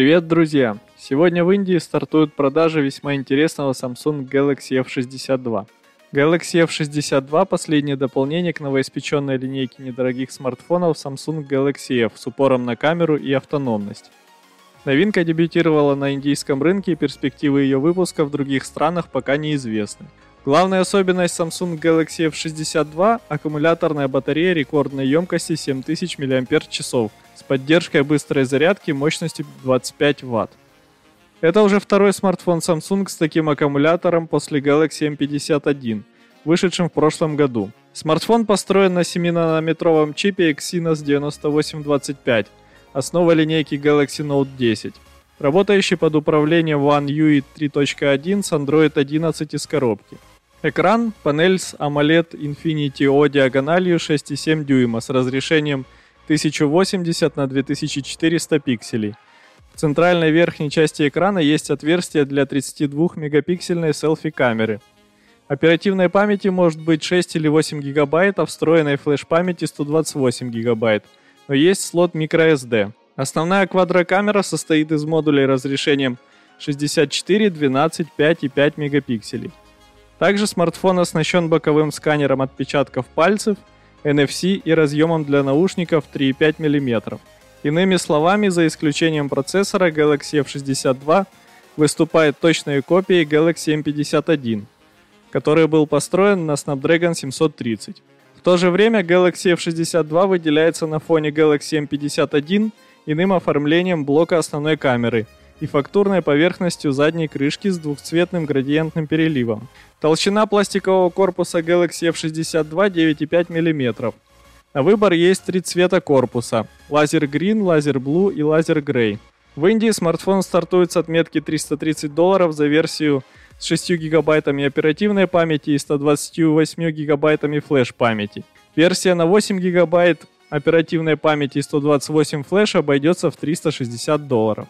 Привет, друзья! Сегодня в Индии стартуют продажи весьма интересного Samsung Galaxy F62. Galaxy F62 – последнее дополнение к новоиспеченной линейке недорогих смартфонов Samsung Galaxy F с упором на камеру и автономность. Новинка дебютировала на индийском рынке и перспективы ее выпуска в других странах пока неизвестны. Главная особенность Samsung Galaxy F62 – аккумуляторная батарея рекордной емкости 7000 мАч с поддержкой быстрой зарядки мощностью 25 Вт. Это уже второй смартфон Samsung с таким аккумулятором после Galaxy M51, вышедшим в прошлом году. Смартфон построен на 7-нанометровом чипе Exynos 9825, основа линейки Galaxy Note 10, работающий под управлением One UI 3.1 с Android 11 из коробки. Экран – панель с AMOLED Infinity O диагональю 6,7 дюйма с разрешением 1080 на 2400 пикселей. В центральной верхней части экрана есть отверстие для 32-мегапиксельной селфи-камеры. Оперативной памяти может быть 6 или 8 гигабайт, а встроенной флеш-памяти 128 гигабайт, но есть слот microSD. Основная квадрокамера состоит из модулей разрешением 64, 12, 5 и 5 мегапикселей. Также смартфон оснащен боковым сканером отпечатков пальцев, NFC и разъемом для наушников 3,5 мм. Иными словами, за исключением процессора, Galaxy F62 выступает точной копией Galaxy M51, который был построен на Snapdragon 730. В то же время Galaxy F62 выделяется на фоне Galaxy M51 иным оформлением блока основной камеры – и фактурной поверхностью задней крышки с двухцветным градиентным переливом. Толщина пластикового корпуса Galaxy F62 9,5 мм. На выбор есть три цвета корпуса – лазер Green, лазер Blue и лазер Grey. В Индии смартфон стартует с отметки 330 долларов за версию с 6 гигабайтами оперативной памяти и 128 гигабайтами флеш-памяти. Версия на 8 гигабайт оперативной памяти и 128 флеш обойдется в 360 долларов.